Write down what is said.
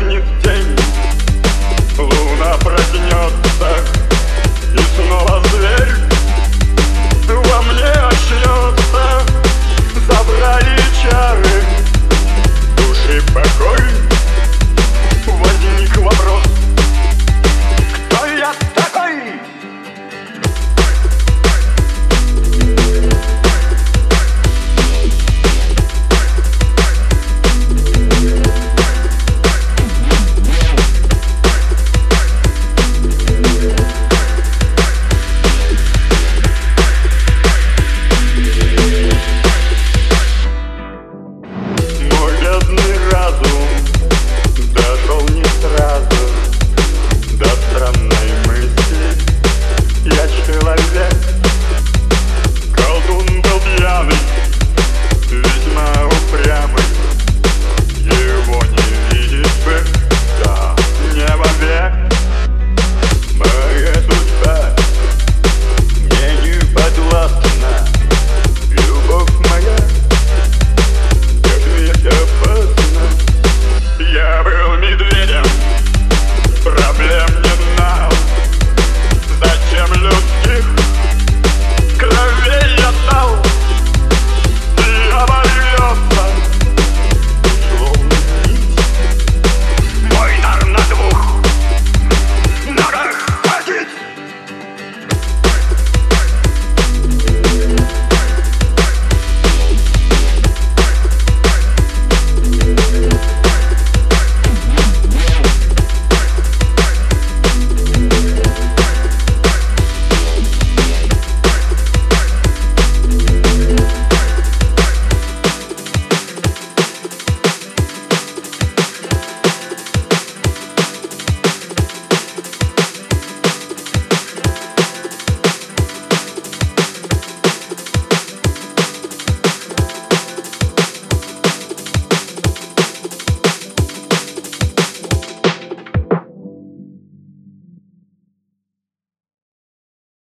Погаснет love is